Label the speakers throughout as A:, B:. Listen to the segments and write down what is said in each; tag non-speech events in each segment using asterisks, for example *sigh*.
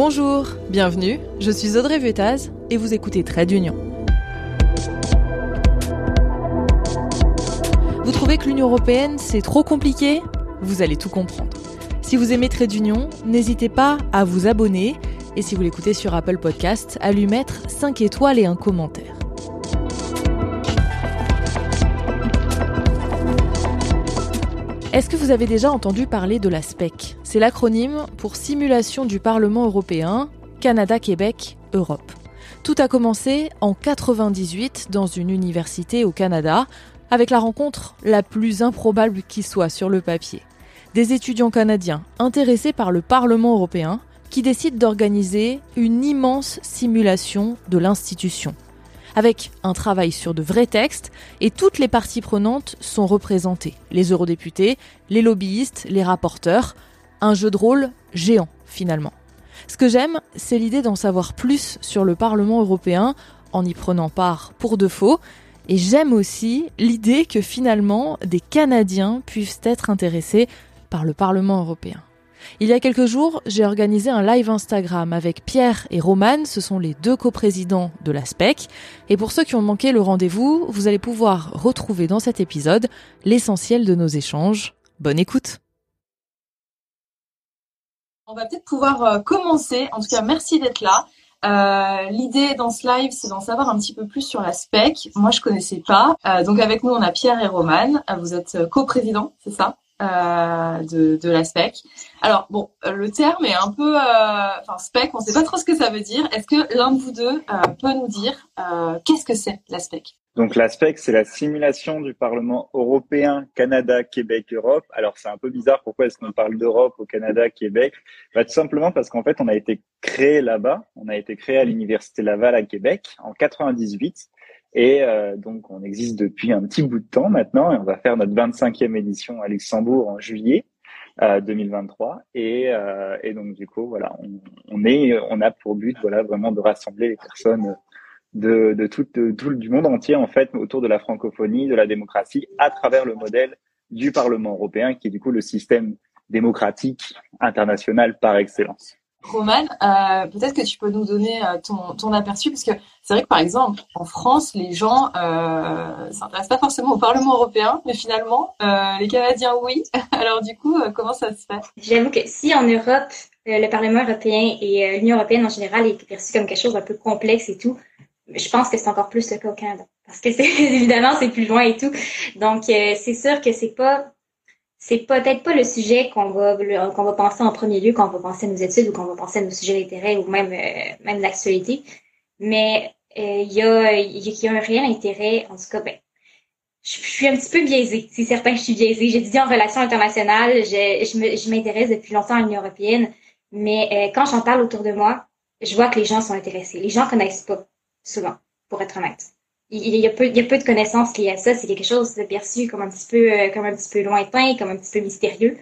A: Bonjour, bienvenue, je suis Audrey Vuettaz et vous écoutez Trade Union. Vous trouvez que l'Union Européenne c'est trop compliqué? Vous allez tout comprendre. Si vous aimez Trade Union, n'hésitez pas à vous abonner et si vous l'écoutez sur Apple Podcast, à lui mettre 5 étoiles et un commentaire. Est-ce que vous avez déjà entendu parler de la SPEC C'est l'acronyme pour Simulation du Parlement européen, Canada, Québec, Europe. Tout a commencé en 98 dans une université au Canada, avec la rencontre la plus improbable qui soit sur le papier. Des étudiants canadiens intéressés par le Parlement européen qui décident d'organiser une immense simulation de l'institution avec un travail sur de vrais textes, et toutes les parties prenantes sont représentées. Les eurodéputés, les lobbyistes, les rapporteurs. Un jeu de rôle géant, finalement. Ce que j'aime, c'est l'idée d'en savoir plus sur le Parlement européen en y prenant part pour de faux. Et j'aime aussi l'idée que finalement des Canadiens puissent être intéressés par le Parlement européen. Il y a quelques jours, j'ai organisé un live Instagram avec Pierre et Romane, ce sont les deux coprésidents de la SPEC. Et pour ceux qui ont manqué le rendez-vous, vous allez pouvoir retrouver dans cet épisode l'essentiel de nos échanges. Bonne écoute
B: On va peut-être pouvoir euh, commencer. En tout cas, merci d'être là. Euh, L'idée dans ce live, c'est d'en savoir un petit peu plus sur la SPEC. Moi, je connaissais pas. Euh, donc avec nous, on a Pierre et Romane. Euh, vous êtes coprésidents, c'est ça de, de, la spec. Alors bon, le terme est un peu, enfin spec, on ne sait pas trop ce que ça veut dire. Est-ce que l'un de vous deux peut nous dire qu'est-ce que c'est la spec?
C: Donc la spec, c'est la simulation du Parlement européen, Canada, Québec, Europe. Alors c'est un peu bizarre, pourquoi est-ce qu'on parle d'Europe au Canada, Québec? Bah, Tout simplement parce qu'en fait, on a été créé là-bas, on a été créé à l'Université Laval à Québec en 98. Et euh, donc, on existe depuis un petit bout de temps maintenant, et on va faire notre 25e édition à Luxembourg en juillet euh, 2023. Et, euh, et, donc, du coup, voilà, on, est, on a pour but, voilà, vraiment de rassembler les personnes de, de, tout, de, tout du monde entier en fait autour de la francophonie, de la démocratie, à travers le modèle du Parlement européen, qui est du coup le système démocratique international par excellence.
B: Roman, euh, peut-être que tu peux nous donner euh, ton, ton aperçu, parce que c'est vrai que par exemple, en France, les gens euh, s'intéressent pas forcément au Parlement européen, mais finalement, euh, les Canadiens, oui. *laughs* Alors du coup, euh, comment ça se fait?
D: J'avoue que si en Europe, le Parlement européen et l'Union européenne en général est perçu comme quelque chose d'un peu complexe et tout, je pense que c'est encore plus le cas au Canada, parce que *laughs* évidemment c'est plus loin et tout. Donc c'est sûr que c'est pas c'est peut-être pas le sujet qu'on va qu'on va penser en premier lieu quand on va penser à nos études ou quand on va penser à nos sujets d'intérêt ou même euh, même l'actualité. Mais euh, il y, a, y a un réel intérêt, en tout cas, ben, je, suis un petit peu biaisée. C'est certain que je suis biaisée. J'étudie en relations internationales. Je, je m'intéresse depuis longtemps à l'Union européenne. Mais euh, quand j'en parle autour de moi, je vois que les gens sont intéressés. Les gens connaissent pas, souvent, pour être honnête il y, a peu, il y a peu de connaissances liées à ça. C'est quelque chose de perçu comme un petit peu, euh, comme un petit peu lointain, comme un petit peu mystérieux.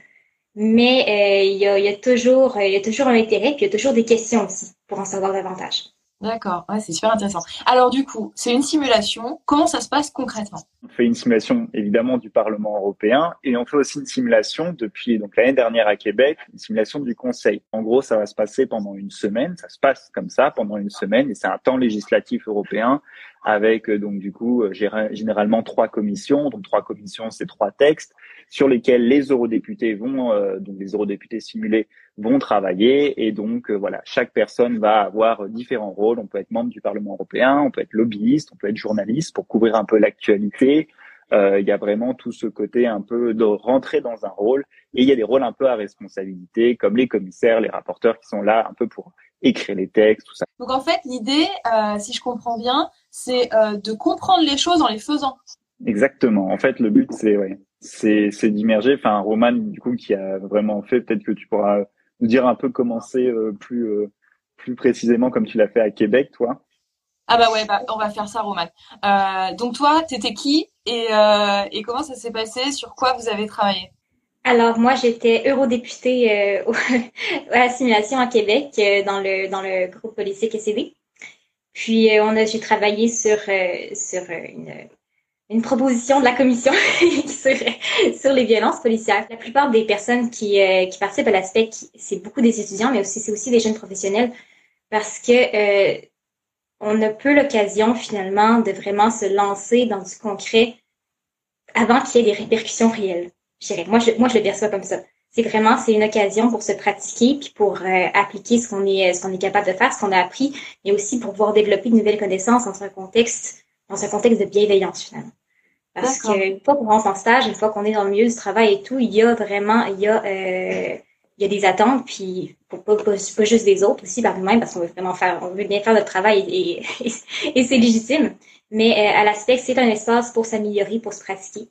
D: Mais euh, il, y a, il, y a, toujours, il y a toujours un intérêt, puis il y a toujours des questions aussi pour en savoir davantage.
B: D'accord, c'est super intéressant. Alors du coup, c'est une simulation. Comment ça se passe concrètement?
C: On fait une simulation évidemment du Parlement européen et on fait aussi une simulation depuis donc l'année dernière à Québec, une simulation du Conseil. En gros, ça va se passer pendant une semaine. Ça se passe comme ça pendant une semaine et c'est un temps législatif européen avec euh, donc du coup euh, généralement trois commissions. Donc trois commissions, c'est trois textes sur lesquels les eurodéputés vont euh, donc les eurodéputés simulés vont travailler et donc voilà chaque personne va avoir différents rôles. On peut être membre du Parlement européen, on peut être lobbyiste, on peut être journaliste pour couvrir un peu l'actualité. Euh, il y a vraiment tout ce côté un peu de rentrer dans un rôle et il y a des rôles un peu à responsabilité comme les commissaires, les rapporteurs qui sont là un peu pour écrire les textes, tout ça.
B: Donc en fait, l'idée, euh, si je comprends bien, c'est euh, de comprendre les choses en les faisant.
C: Exactement. En fait, le but, c'est ouais, c'est c'est d'immerger. Enfin, Roman, du coup, qui a vraiment fait. Peut-être que tu pourras nous dire un peu comment c'est euh, plus euh, plus précisément comme tu l'as fait à Québec, toi.
B: Ah bah ouais, bah, on va faire ça, Roman. Euh, donc toi, t'étais qui et, euh, et comment ça s'est passé? Sur quoi vous avez travaillé?
D: Alors moi j'étais eurodéputée euh, *laughs* à la simulation à Québec euh, dans le dans le groupe politique SCD. Puis euh, on a j'ai travaillé sur sur une une proposition de la commission *laughs* sur, sur les violences policières. La plupart des personnes qui, euh, qui participent à l'aspect, c'est beaucoup des étudiants, mais aussi c'est aussi des jeunes professionnels, parce que euh, on a peu l'occasion finalement de vraiment se lancer dans du concret avant qu'il y ait des répercussions réelles. Je dirais. Moi, je, moi, je le perçois comme ça. C'est vraiment, c'est une occasion pour se pratiquer puis pour euh, appliquer ce qu'on est, ce qu'on est capable de faire, ce qu'on a appris, mais aussi pour pouvoir développer de nouvelles connaissances dans un contexte dans un contexte de bienveillance finalement. Parce qu'une fois qu'on rentre en stage, une fois qu'on est dans le milieu du travail et tout, il y a vraiment, il y a, euh, il y a des attentes, puis pas, pas, pas, juste des autres aussi par nous-mêmes, parce qu'on veut vraiment faire, on veut bien faire notre travail et, et, *laughs* et c'est légitime. Mais euh, à l'aspect, c'est un espace pour s'améliorer, pour se pratiquer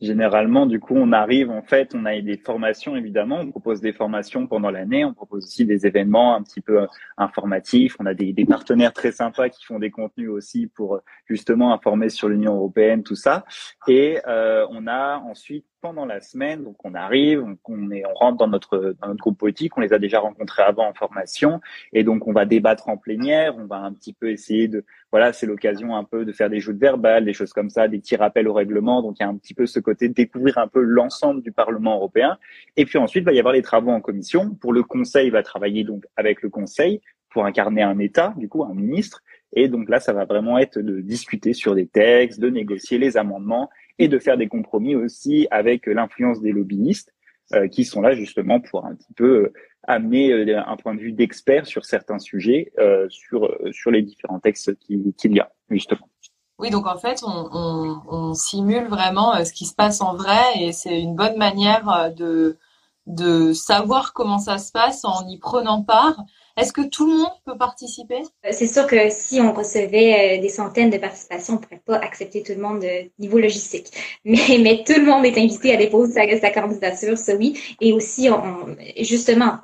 C: généralement, du coup, on arrive, en fait, on a des formations, évidemment, on propose des formations pendant l'année, on propose aussi des événements un petit peu informatifs, on a des, des, partenaires très sympas qui font des contenus aussi pour justement informer sur l'Union européenne, tout ça. Et euh, on a ensuite pendant la semaine. Donc on arrive, on, est, on rentre dans notre, dans notre groupe politique, on les a déjà rencontrés avant en formation, et donc on va débattre en plénière, on va un petit peu essayer de, voilà, c'est l'occasion un peu de faire des joutes verbales, des choses comme ça, des petits rappels au règlement. Donc il y a un petit peu ce côté de découvrir un peu l'ensemble du Parlement européen. Et puis ensuite, il va y avoir les travaux en commission. Pour le Conseil, il va travailler donc avec le Conseil pour incarner un État, du coup un ministre. Et donc là, ça va vraiment être de discuter sur des textes, de négocier les amendements et de faire des compromis aussi avec l'influence des lobbyistes euh, qui sont là justement pour un petit peu euh, amener euh, un point de vue d'expert sur certains sujets, sur sur les différents textes qu'il y a justement.
B: Oui, donc en fait, on, on, on, simule vraiment ce qui se passe en vrai et c'est une bonne manière de de savoir comment ça se passe en y prenant part est-ce que tout le monde peut participer?
D: Euh, C'est sûr que si on recevait euh, des centaines de participations, on ne pourrait pas accepter tout le monde de niveau logistique. *laughs* Mais, mais tout le monde est invité à déposer sa, candidature, ça oui. Et aussi, justement,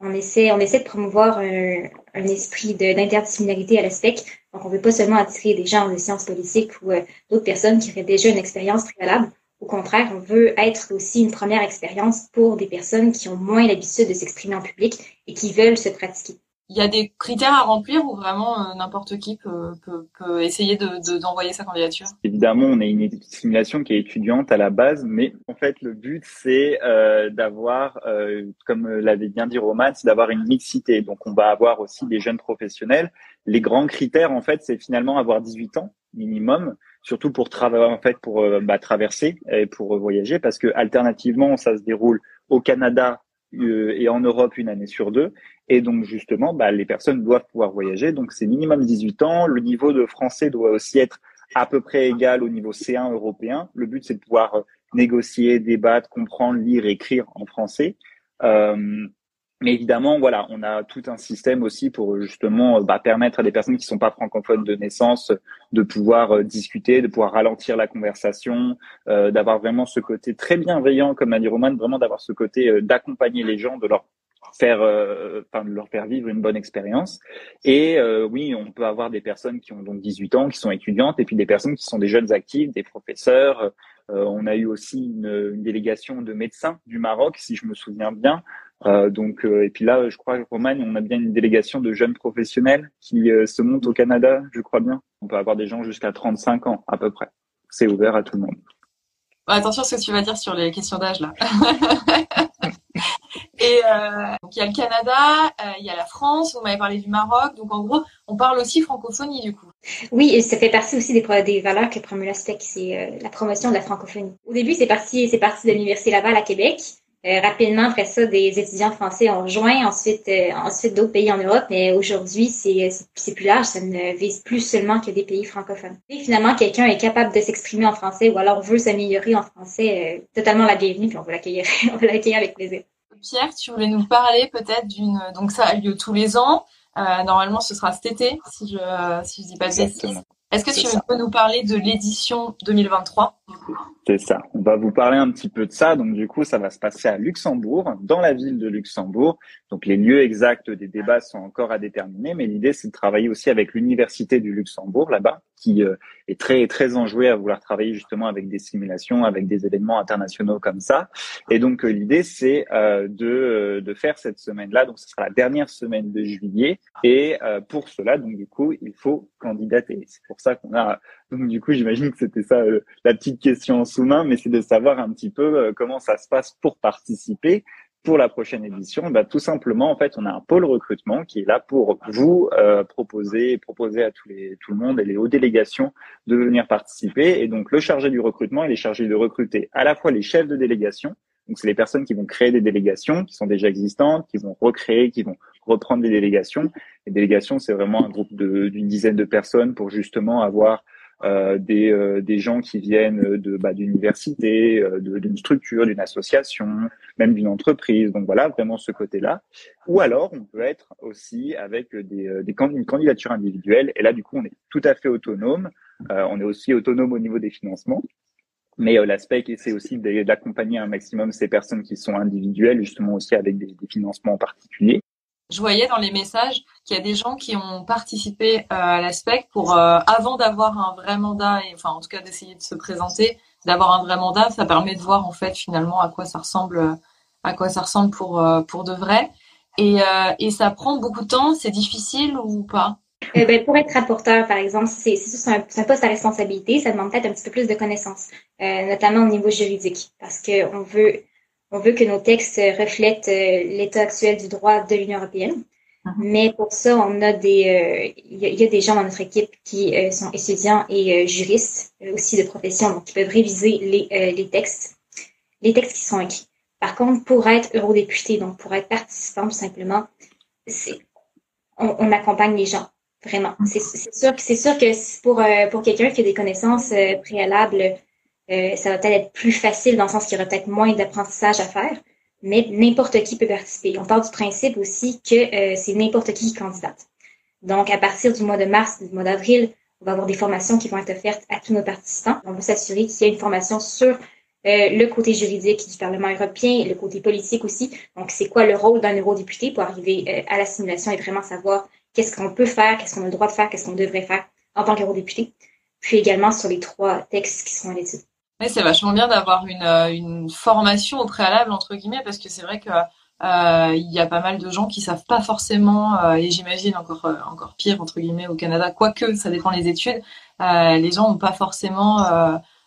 D: on, essaie, on essaie de promouvoir un, esprit d'interdisciplinarité à l'aspect. Donc, on ne veut pas seulement attirer des gens de sciences politiques ou euh, d'autres personnes qui auraient déjà une expérience préalable. Au contraire, on veut être aussi une première expérience pour des personnes qui ont moins l'habitude de s'exprimer en public et qui veulent se pratiquer.
B: Il y a des critères à remplir ou vraiment euh, n'importe qui peut, peut, peut essayer de, d'envoyer sa candidature?
C: Évidemment, on est une simulation qui est étudiante à la base, mais en fait, le but, c'est euh, d'avoir, euh, comme l'avait bien dit Roman, c'est d'avoir une mixité. Donc, on va avoir aussi des jeunes professionnels. Les grands critères, en fait, c'est finalement avoir 18 ans minimum surtout pour en fait pour euh, bah, traverser et pour voyager parce que alternativement ça se déroule au Canada euh, et en Europe une année sur deux. Et donc justement bah, les personnes doivent pouvoir voyager. Donc c'est minimum 18 ans. Le niveau de français doit aussi être à peu près égal au niveau C1 européen. Le but c'est de pouvoir euh, négocier débattre comprendre lire écrire en français. Euh, mais évidemment, voilà, on a tout un système aussi pour justement bah, permettre à des personnes qui sont pas francophones de naissance de pouvoir euh, discuter, de pouvoir ralentir la conversation, euh, d'avoir vraiment ce côté très bienveillant, comme l'a dit Roman, vraiment d'avoir ce côté euh, d'accompagner les gens, de leur faire, enfin, de leur faire vivre une bonne expérience. Et oui, on peut avoir des personnes qui ont donc 18 ans, qui sont étudiantes, et puis des personnes qui sont des jeunes actifs, des professeurs. on a eu aussi une, une délégation de médecins du Maroc, si je me souviens bien, euh, donc, euh, et puis là, je crois, Romagne, on a bien une délégation de jeunes professionnels qui euh, se montent au Canada, je crois bien. On peut avoir des gens jusqu'à 35 ans, à peu près. C'est ouvert à tout le monde.
B: attention à ce que tu vas dire sur les questions d'âge, là. *laughs* et donc, il y a le Canada, il y a la France, vous m'avez parlé du Maroc. Donc, en gros, on parle aussi francophonie, du coup.
D: Oui, et ça fait partie aussi des, des valeurs que promulgue c'est la promotion de la francophonie. Au début, c'est parti, c'est parti de l'Université Laval à Québec. Euh, rapidement, après ça, des étudiants français ont rejoint, ensuite, euh, ensuite d'autres pays en Europe, mais aujourd'hui, c'est, c'est plus large, ça ne vise plus seulement que des pays francophones. Et finalement, quelqu'un est capable de s'exprimer en français ou alors veut s'améliorer en français, euh, totalement la bienvenue, puis on va l'accueillir, *laughs* on va l'accueillir avec plaisir.
B: Pierre, tu voulais nous parler peut-être d'une, donc ça a lieu tous les ans. normalement, ce sera cet été, si je, si je dis pas de bêtises. Est-ce que tu peux nous parler de l'édition 2023
C: C'est ça. On va vous parler un petit peu de ça. Donc du coup, ça va se passer à Luxembourg, dans la ville de Luxembourg. Donc les lieux exacts des débats sont encore à déterminer, mais l'idée c'est de travailler aussi avec l'université du Luxembourg là-bas. Qui euh, est très très enjoué à vouloir travailler justement avec des simulations, avec des événements internationaux comme ça. Et donc l'idée c'est de de faire cette semaine-là. Donc ce sera la dernière semaine de juillet. Et pour cela, donc du coup, il faut candidater. C'est pour ça qu'on a donc du coup, j'imagine que c'était ça la petite question en sous-main, mais c'est de savoir un petit peu comment ça se passe pour participer pour la prochaine édition, bah, tout simplement, en fait, on a un pôle recrutement qui est là pour vous euh, proposer, proposer à tous les, tout le monde et les hautes délégations de venir participer. Et donc, le chargé du recrutement, il est chargé de recruter à la fois les chefs de délégation, donc c'est les personnes qui vont créer des délégations, qui sont déjà existantes, qui vont recréer, qui vont reprendre des délégations. Les délégations, c'est vraiment un groupe d'une dizaine de personnes pour justement avoir euh, des, euh, des gens qui viennent de bah, d'université, euh, d'une structure, d'une association, même d'une entreprise. Donc voilà, vraiment ce côté-là. Ou alors, on peut être aussi avec des, des une candidature individuelle. Et là, du coup, on est tout à fait autonome. on est aussi autonome au niveau des financements. Mais l'aspect, c'est aussi d'accompagner un maximum ces personnes qui sont individuelles, justement aussi avec des, des financements particuliers
B: je voyais dans les messages qu'il y a des gens qui ont participé euh, à l'aspect pour, euh, avant d'avoir un vrai mandat, et enfin en tout cas d'essayer de se présenter, d'avoir un vrai mandat, ça permet de voir en fait finalement à quoi ça ressemble, à quoi ça ressemble pour euh, pour de vrai. Et, et ça prend beaucoup de temps, c'est difficile ou pas?
D: Ben, pour être rapporteur, par exemple, c'est ça, un, poste à responsabilité, ça demande peut-être un petit peu plus de connaissances, notamment au niveau juridique, parce que on veut on veut que nos textes reflètent euh, l'état actuel du droit de l'Union européenne. Mhm. Mais pour ça, on a des, euh, il y, a des gens dans notre équipe qui euh, sont étudiants et juristes, aussi de profession, donc qui peuvent réviser les, les textes, les textes qui sont écrits. Par contre, pour être eurodéputé, donc pour être participant, tout simplement, c'est, on, on, accompagne les gens, vraiment. Mhm. C'est, sûr, c'est sûr que pour, pour quelqu'un qui a des connaissances préalables euh, ça va peut-être être plus facile dans le sens qu'il y aura peut-être moins d'apprentissage à faire, mais n'importe qui peut participer. On part du principe aussi que euh, c'est n'importe qui qui candidate. Donc, à partir du mois de mars, du mois d'avril, on va avoir des formations qui vont être offertes à tous nos participants. On va s'assurer qu'il y a une formation sur euh, le côté juridique du Parlement européen, le côté politique aussi. Donc, c'est quoi le rôle d'un eurodéputé pour arriver à l'assimilation et vraiment savoir qu'est-ce qu'on peut faire, qu'est-ce qu'on a le droit de faire, qu'est-ce qu'on devrait faire en tant qu'eurodéputé. Puis également sur les trois textes qui sont à l'étude
B: c'est vachement bien d'avoir une, euh, une formation au préalable entre guillemets parce que c'est vrai que euh, il y a pas mal de gens qui savent pas forcément euh, et j'imagine encore encore pire entre guillemets au Canada quoique ça dépend des études les gens ont pas forcément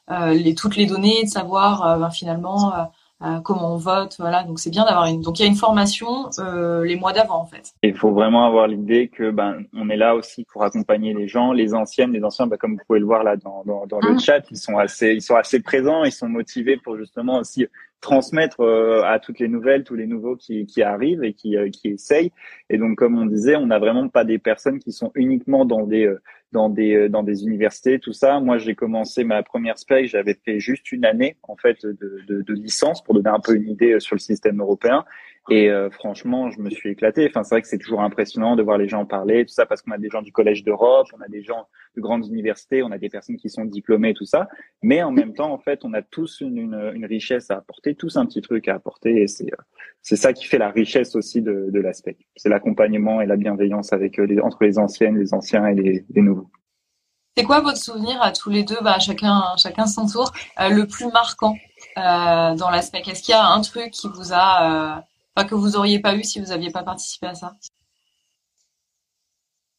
B: les toutes les données de savoir ben, finalement euh, comment on vote, voilà. Donc c'est bien d'avoir une. Donc il y a une formation euh, les mois d'avant en fait.
C: Il faut vraiment avoir l'idée que ben on est là aussi pour accompagner les gens, les anciennes, les anciens, ben, comme vous pouvez le voir là dans, dans, dans le ah. chat, ils sont assez ils sont assez présents, ils sont motivés pour justement aussi transmettre euh, à toutes les nouvelles, tous les nouveaux qui, arrivent et qui, euh, qui essayent. Et donc, comme on disait, on n'a vraiment pas des personnes qui sont uniquement dans des dans des dans des universités, tout ça. Moi, j'ai commencé ma première spec, j'avais fait juste une année en fait de, de, de, licence pour donner un peu une idée sur le système européen. Et euh, franchement, je me suis éclaté. Enfin, c'est vrai que c'est toujours impressionnant de voir les gens parler, tout ça, parce qu'on a des gens du Collège d'Europe, on a des gens de grandes universités, on a des personnes qui sont diplômées, tout ça. Mais en même temps, en fait, on a tous une, une, une richesse à apporter, tous un petit truc à apporter. Et c'est c'est ça qui fait la richesse aussi de, de l'aspect. C'est l'accompagnement et la bienveillance avec euh, les, entre les anciennes, les anciens et les, les nouveaux.
B: C'est quoi votre souvenir à tous les deux, bah, chacun, chacun son tour, euh, le plus marquant euh, dans l'aspect? Est-ce qu'il y a un truc qui vous a que vous auriez pas eu si vous aviez pas participé à ça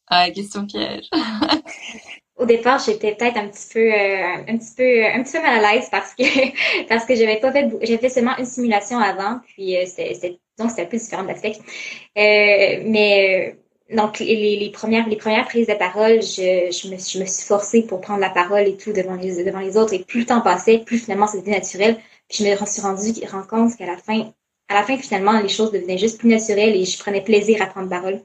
B: Ah, question piège. *laughs*
D: Au départ, j'étais peut-être un petit peu, euh, un petit peu, un petit peu mal à l'aise parce que *laughs* parce que j'avais pas fait, j'ai fait seulement une simulation avant, puis euh, c'était donc c'était un peu différent de. Euh, mais donc les, les, premières les premières prises de parole, je, je, me, je me suis forcée pour prendre la parole et tout devant les devant les autres et plus le temps passait, plus finalement c'était naturel. Puis je me suis rendu compte qu'à la fin, à la fin, finalement, les choses devenaient juste plus naturelles et je prenais plaisir à prendre parole.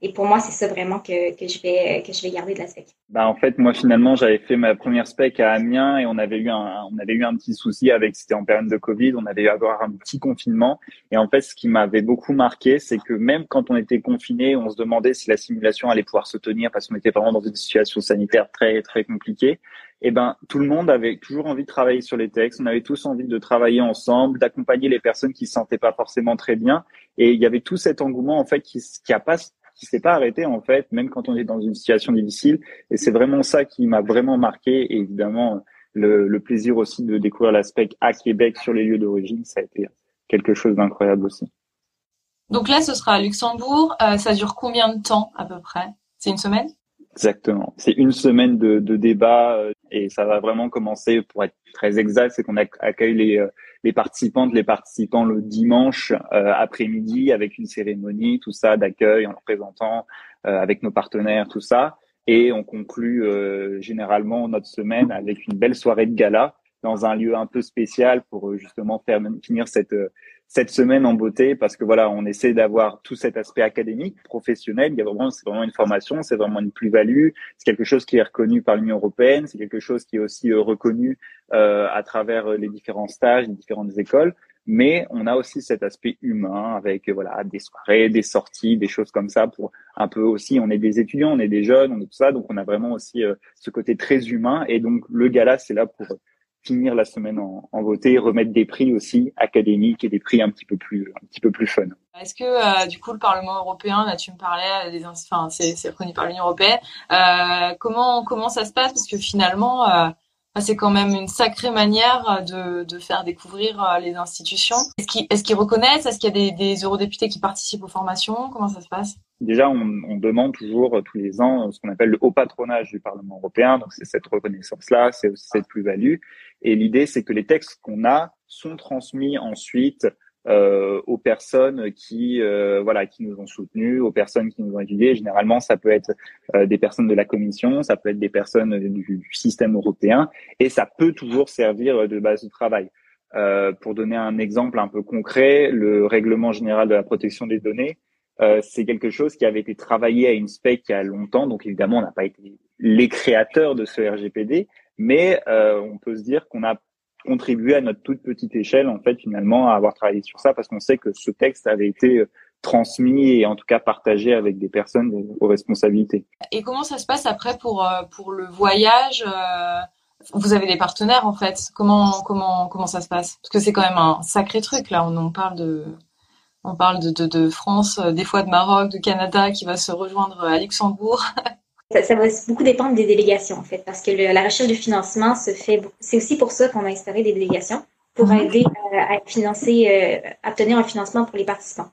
D: Et pour moi, c'est ça vraiment que, que, je vais que je vais garder de la spec.
C: Bah en fait, moi finalement, j'avais fait ma première spec à Amiens et on avait eu un on avait eu un petit souci avec c'était en période de Covid, on avait eu avoir un petit confinement et en fait, ce qui m'avait beaucoup marqué, c'est que même quand on était confiné, on se demandait si la simulation allait pouvoir se tenir parce qu'on était vraiment dans une situation sanitaire très très compliquée eh ben tout le monde avait toujours envie de travailler sur les textes. On avait tous envie de travailler ensemble, d'accompagner les personnes qui se sentaient pas forcément très bien. Et il y avait tout cet engouement en fait qui qui a pas qui s'est pas arrêté en fait, même quand on est dans une situation difficile. Et c'est vraiment ça qui m'a vraiment marqué. Et évidemment, le, le, plaisir aussi de découvrir l'aspect à Québec sur les lieux d'origine, ça a été quelque chose d'incroyable aussi.
B: Donc là, ce sera à Luxembourg. Euh, ça dure combien de temps à peu près? C'est une semaine?
C: Exactement. C'est une semaine de, de débat euh, et ça va vraiment commencer, pour être très exact, c'est qu'on accueille les, euh, les participantes, les participants le dimanche euh, après-midi avec une cérémonie, tout ça d'accueil en leur présentant avec nos partenaires, tout ça. Et on conclut généralement notre semaine avec une belle soirée de gala dans un lieu un peu spécial pour justement faire finir cette cette semaine en beauté parce que voilà, on essaie d'avoir tout cet aspect académique, professionnel. Il y a vraiment, c'est vraiment une formation, c'est vraiment une plus-value. C'est quelque chose qui est reconnu par l'Union européenne. C'est quelque chose qui est aussi euh, reconnu euh, à travers euh, les différents stages, les différentes écoles. Mais on a aussi cet aspect humain avec voilà des soirées, des sorties, des choses comme ça pour un peu aussi. On est des étudiants, on est des jeunes, on est tout ça, donc on a vraiment aussi ce côté très humain. Et donc le gala, c'est là pour finir la semaine en, en beauté, remettre des prix aussi académiques et des prix un petit peu plus, un petit peu plus fun.
B: Est-ce que euh, du coup le Parlement européen, là tu me parlais des, enfin c'est c'est reconnu par l'Union européenne, euh, comment comment ça se passe? Parce que finalement euh, c'est quand même une sacrée manière de, de faire découvrir euh, les institutions. Est-ce qu'ils reconnaissent? Est-ce qu'il y a des, des eurodéputés qui participent aux formations? Comment ça se passe?
C: Déjà, on, on, demande toujours euh, tous les ans ce qu'on appelle le haut patronage du Parlement européen. Donc, c'est cette reconnaissance-là, c'est aussi cette plus-value. Et l'idée, c'est que les textes qu'on a sont transmis ensuite euh, aux personnes qui euh, voilà qui nous ont soutenus, aux personnes qui nous ont étudiés. Généralement, ça peut être euh, des personnes de la Commission, ça peut être des personnes du, du, système européen, et ça peut toujours servir de base de travail. Euh, pour donner un exemple un peu concret, le règlement général de la protection des données, euh, c'est quelque chose qui avait été travaillé à une spec il y a longtemps. Donc évidemment, on n'a pas été les créateurs de ce RGPD, mais on peut se dire qu'on a contribuer à notre toute petite échelle, en fait, finalement, à avoir travaillé sur ça, parce qu'on sait que ce texte avait été euh, transmis et en tout cas partagé avec des personnes aux responsabilités.
B: Et comment ça se passe après pour euh, pour le voyage euh, Vous avez des partenaires en fait? Comment comment comment ça se passe? Parce que c'est quand même un sacré truc là. On, on parle de on parle de, de France, des fois de Maroc, de Canada qui va se rejoindre à Luxembourg. *laughs*
D: Ça, ça, va beaucoup dépendre des délégations, en fait, parce que le, la recherche de financement se fait. C'est aussi pour ça qu'on a instauré des délégations, pour mhm. aider euh, à financer, euh, à obtenir un financement pour les participants.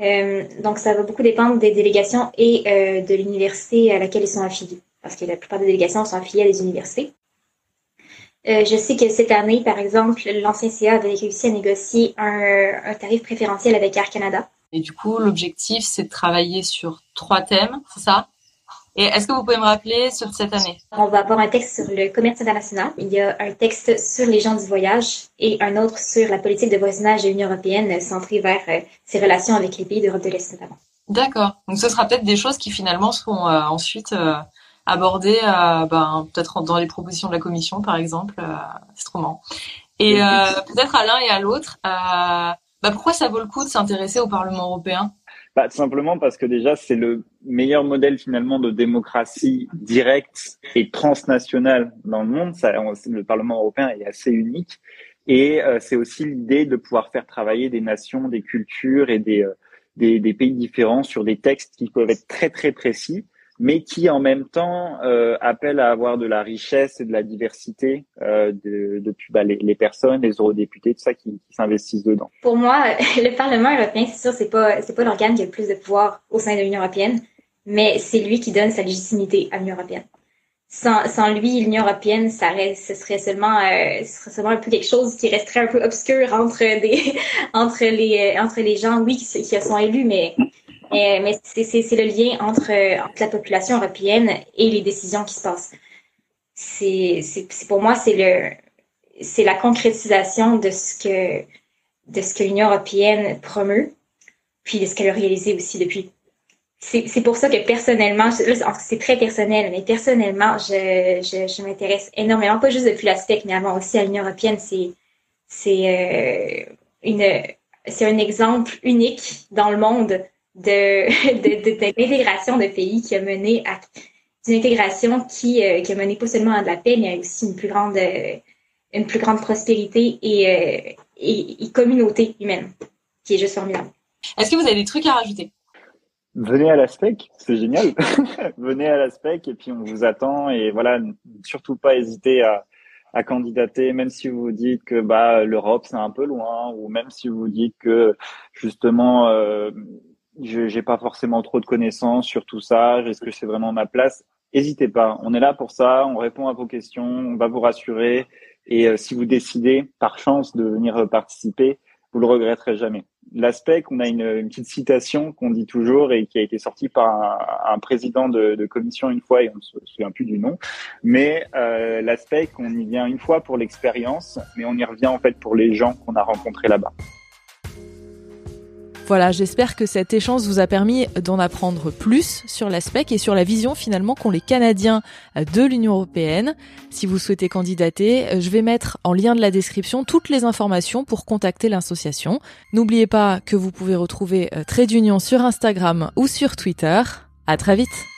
D: Euh, donc, ça va beaucoup dépendre des délégations et euh, de l'université à laquelle ils sont affiliés, parce que la plupart des délégations sont affiliées à des universités. Je sais que cette année, par exemple, l'ancien CA avait réussi à négocier un, un tarif préférentiel avec Air Canada.
B: Et du coup, l'objectif, c'est de travailler sur trois thèmes, c'est ça? Et est-ce que vous pouvez me rappeler sur cette année?
D: On va avoir un texte sur le commerce international. Il y a un texte sur les gens du voyage et un autre sur la politique de voisinage de l'Union européenne centrée vers euh, ses relations avec les pays d'Europe de l'Est notamment.
B: D'accord. Donc ce sera peut-être des choses qui finalement seront euh, ensuite euh, abordées ben, peut-être dans les propositions de la Commission par exemple. c'est trop marrant. Et peut-être à l'un et à l'autre, bah, pourquoi ça vaut le coup de s'intéresser au Parlement européen?
C: Bah, simplement parce que déjà, c'est le meilleur modèle finalement de démocratie directe et transnationale dans le monde. Ça, le Parlement européen est assez unique. Et euh, c'est aussi l'idée de pouvoir faire travailler des nations, des cultures et des, euh, des, des, pays différents sur des textes qui peuvent être très très précis mais qui en même temps euh, appelle à avoir de la richesse et de la diversité euh, de, depuis bah, les, les, personnes, les eurodéputés, tout ça qui, qui s'investissent dedans.
D: Pour moi, *laughs* le Parlement européen, c'est sûr, c'est pas c'est pas l'organe qui a le plus de pouvoir au sein de l'Union européenne, mais c'est lui qui donne sa légitimité à l'Union européenne. Sans, sans lui, l'Union européenne, ça reste, ce serait seulement, euh, ce serait seulement un peu quelque chose qui resterait un peu obscur entre des, *laughs* entre les, entre les gens, oui, qui, qui sont élus, mais mais, mais c'est le lien entre, entre, la population européenne et les décisions qui se passent. C'est pour moi, c'est la concrétisation de ce que l'Union européenne promeut, puis de ce qu'elle a réalisé aussi depuis. C'est pour ça que personnellement, c'est très personnel, mais personnellement, je, m'intéresse énormément, pas juste depuis l'aspect, mais avant aussi à l'Union européenne. Euh, c'est un exemple unique dans le monde de, *laughs* de, de, de l'intégration de pays qui a mené à une intégration qui, euh, qui a mené pas seulement à de la paix, mais aussi une plus grande, euh, une plus grande prospérité et, euh, et, et, communauté humaine, qui est juste formidable.
B: Est-ce que vous avez des trucs à rajouter?
C: Venez à la spec, c'est génial. *laughs* venez à la spec et puis on vous attend et voilà, surtout pas hésiter à, à candidater, même si vous dites que bah l'Europe c'est un peu loin, ou même si vous dites que justement euh, je j'ai pas forcément trop de connaissances sur tout ça, est-ce que c'est vraiment ma place? N'hésitez pas, on est là pour ça, on répond à vos questions, on va vous rassurer, et euh, si vous décidez par chance de venir participer, vous le regretterez jamais. L'aspect qu'on a une, petite citation qu'on dit toujours et qui a été sortie par un, président de, de, commission une fois et on ne se souvient plus du nom, mais euh, l'aspect qu'on y vient une fois pour l'expérience, mais on y revient en fait pour les gens qu'on a rencontrés là-bas.
A: Voilà, j'espère que cet échange vous a permis d'en apprendre plus sur l'aspect et sur la vision finalement qu'ont les Canadiens de l'Union européenne. Si vous souhaitez candidater, je vais mettre en lien de la description toutes les informations pour contacter l'association. N'oubliez pas que vous pouvez retrouver euh, Trade d'Union sur Instagram ou sur Twitter. À très vite!